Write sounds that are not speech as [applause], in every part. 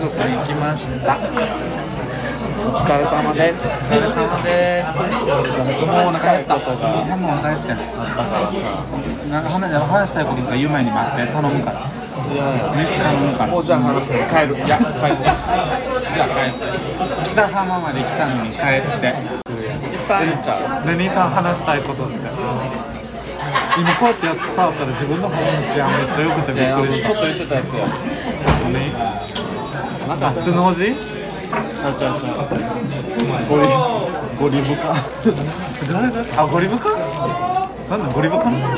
族に来ました。お疲れ様です。お疲れ様です。僕もお腹減ったことがもうお腹減ったからさなんか話話したいこととか言う前に待って頼むから。いやいや飯頼むから。もうじゃあ話す帰る。いや帰ってじゃあ帰って。北浜まで来たのに帰って。ちゃう？何か話したいことって。今こうやってやって触ったら自分の方の治安めっちゃ良くてびっくりしちょっと言ってたやつやあスノージちゃうちゃうちゃう。ゴリゴリブカ。誰だあゴリブかなんだゴリブかなんだ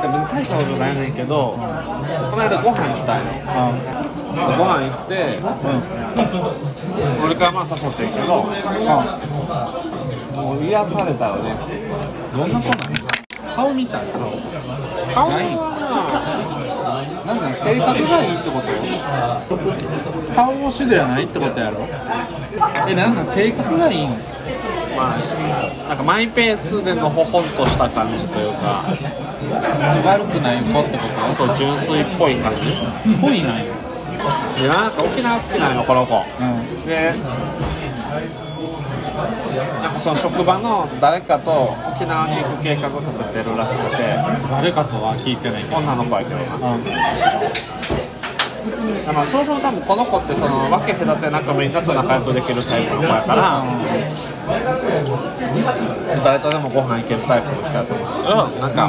別に大したことないねんけどこの間ご飯行ったんよ。あ。ご飯行って俺からまあ誘ってんけどあ。もう癒されたよね。どんな子なん顔見た顔顔はなんだ性格がいいってこと？顔越しではないってことやろ？えなんだ性格がいいんまあなんかマイペースでのほほんとした感じというか悪くない子ってこそう純粋っぽい感じ。とぽいなんよでなんか沖縄好きなのこの子。うん。でなんかその職場の誰かと沖縄に行く計画を立ててるらしくて。誰かとは聞いてないけど。女の子やけどな。うん。だからそもそも多分この子ってその分け隔てなくみんなと仲良くできるタイプの子やから。誰とでもご飯行けるタイプの人やと思う。けどなんか、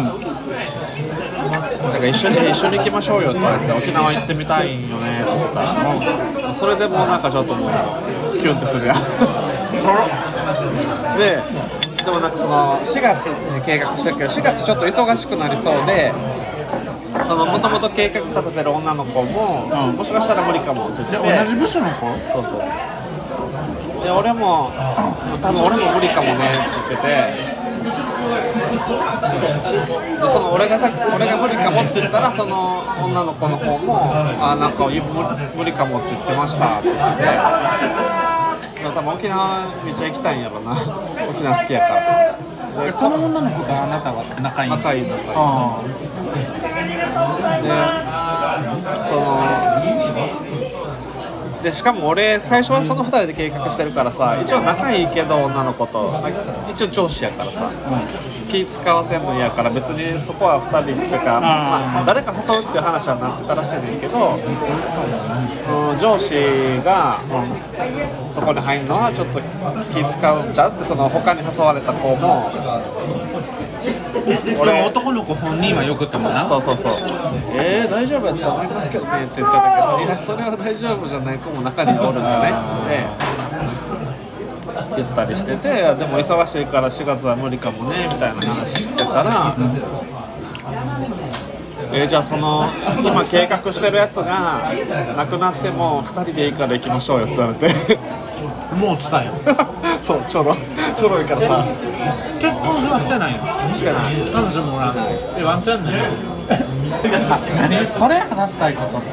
なんか一緒に一緒に行きましょうよって言われて沖縄行ってみたいんよねって言ってたらもうそれでもうなんかちょっともうキュンってするやんででもなんかその4月に計画してるけど4月ちょっと忙しくなりそうでもともと計画立ててる女の子も、うん。もしかしたら無理かもって言って。同じ部署の子？そうそう。で俺も多分俺も無理かもねって言ってて。でその俺がさ俺が無理かもって言ったらその女の子の方もあなんか無理無理かもって言ってましたって言ってて多分沖縄めっちゃ行きたいんやろな。[laughs] 沖縄好きやから。その女の子とあなたは仲いい仲いい仲いい。あ。でそのでしかも俺最初はその2人で計画してるからさ一応仲いいけど女の子と一応上司やからさ気使わせんの嫌やから別にそこは2人っていうか、まあ、誰か誘うっていう話はなってたらしいねんけどその上司がそこに入るのはちょっと気使うんちゃうってその他に誘われた子もその男の子本人はよくってもな。そうそうそう。えー、大丈夫やと思いますけ。どねって言ってたけど。いやそれは大丈夫じゃない子も中にはおるんだね。っつって言ったりしててでも忙しいから4月は無理かもねみたいな話してたら、えーじゃあその今計画してるやつがなくなっても2人でいいから行きましょうよって言われて。もう伝えよそうちょろちょろいからさ。結婚はしてないの？してない。彼女もおらんのえワンチャンだよあ何それ？話したいことって。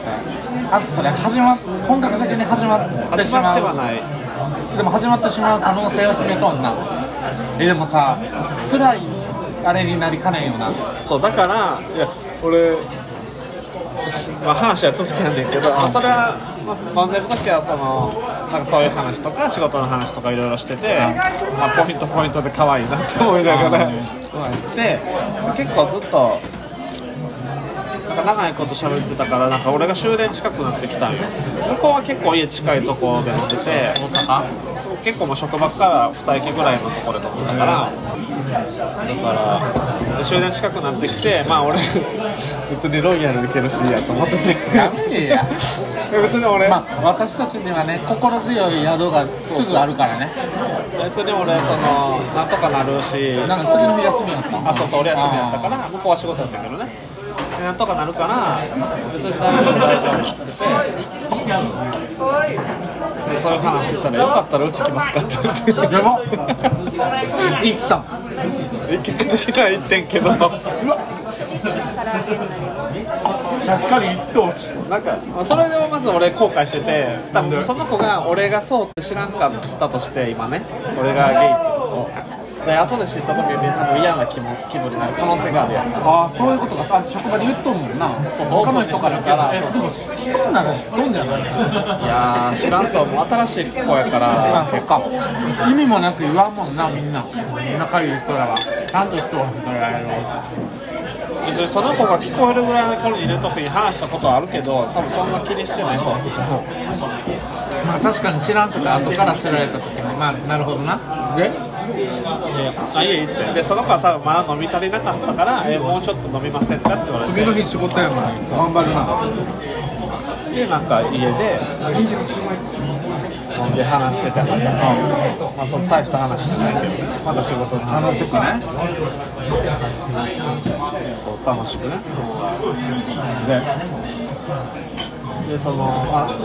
あとそれ始まっ本格的に始まってし始ままう。ってはないでも始まってしまう可能性を秘めとんな。えでもさ辛いあれになりかねんよな。そうだからいや俺、まあ、話は続けんねんけど、まあ、それは、まあ、飲んでる時はそのなんかそういう話とか仕事の話とかいろいろしてて、まあ、ポイントポイントで可愛いなって思いながらうん言って結構ずっとか長いこと喋ってたからなんか俺が終電近くなってきたんよ。向こうは結構家近いとこで乗ってて大阪。そう結構もう職場から2駅ぐらいのところで乗ってたから。だからで終電近くなってきてまあ俺 [laughs] 別にロイヤルで行けるしいいやと思ってて。やめえや。[laughs] 別に俺、まあ私たちにはね心強い宿がすぐあるからね。別に俺そのなんとかなるし。なんか次の日休みやったあそうそう俺休みやったから向こうは仕事やったけどね。でなんとかなるから別に大丈夫大丈夫ってそういう話してたらよかったらうち来ますかって言って。やば。行った。結果的には言ってんけど。なんかちゃっかり行っとまあそれでもまず俺後悔してて多分その子が俺がそうって知らんかったとして今ね。俺がゲイってことで後で知った時に多分嫌な気も気分になる可能性があるやんああそういうことか。あ職場で言っとんもんな。そうそう他の人からから。えでも知っとんなら知っとんじゃないいやー知らんと思う新しい子やから。あそっか。意味もなく言わんもんなみんな。仲いい人らは。ちゃんと人は人らやろ別にその子が聞こえるぐらいの距離にいる時に話したことはあるけど多分そんな気にしてないまあ確かに知らんくて後から知られた時に。まあなるほどな。でであってでその子は多分まだ飲み足りなかったからえもうちょっと飲みませんかって言われて。次の日仕事やの？に頑張るなでなんか家で飲んで話してたから、まあその大した話じゃないけどまだ仕事の楽しくね？楽しくね。ででそのあ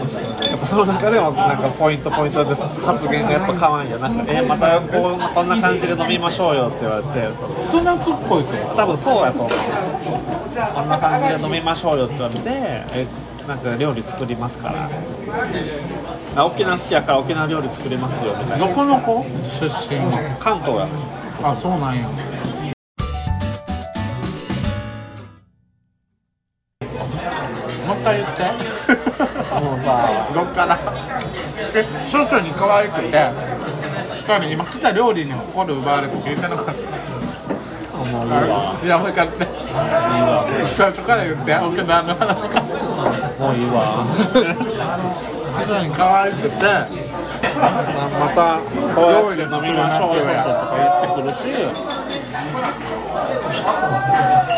やっぱその中でもなんかポイントポイントで発言がやっぱ可愛いよ。なんかえまたこうこんな感じで飲みましょうよって言われてその人懐っこいと多分そうやと思う。こんな感じで飲みましょうよって言われてえなんか料理作りますから。あ沖縄好きやから沖縄料理作りますよみたいな。どこの子？出身の。関東や。あそうなんやもう一回言って。[laughs] もうさどっから？え少々に可愛くて。そうね今来た料理に心奪われて聞いてなかった。もういいわ。いやもう一回言って最初から言って沖縄の話か。もういいわ。少々に可愛くてまたこうやって飲みましょうよとか言ってくるし。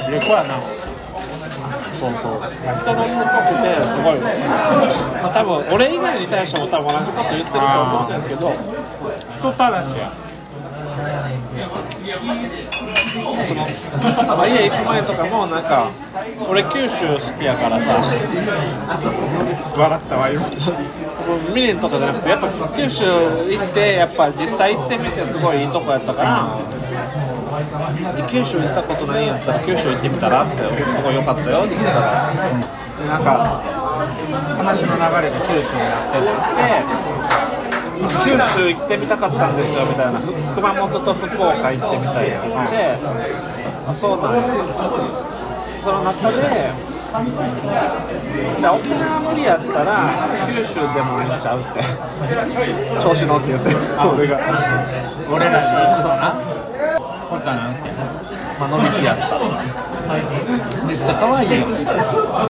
旅行やなそうそう。人懐っこくてすごい、まあ、多分俺以外に対しても多分同じこと言ってると思うんだけど人たらしや。その、まあ、家行く前とかもなんか俺九州好きやからさ笑ったわ今。その未練とかじゃなくてやっぱ九州行ってやっぱ実際行ってみてすごいいいとこやったから九州行ったことないんやったら九州行ってみたらってすごい良かったよって言ったらでなんか話の流れで九州になって九州行ってみたかったんですよみたいな。ふ熊本と福岡行ってみたいって言ってあそうなんやその中でじゃあ沖縄無理やったら九州でもいいんちゃうって。調子乗って言って俺が俺らに行くとな [laughs] これかなって。まあ飲み気やっためっちゃ可愛いよ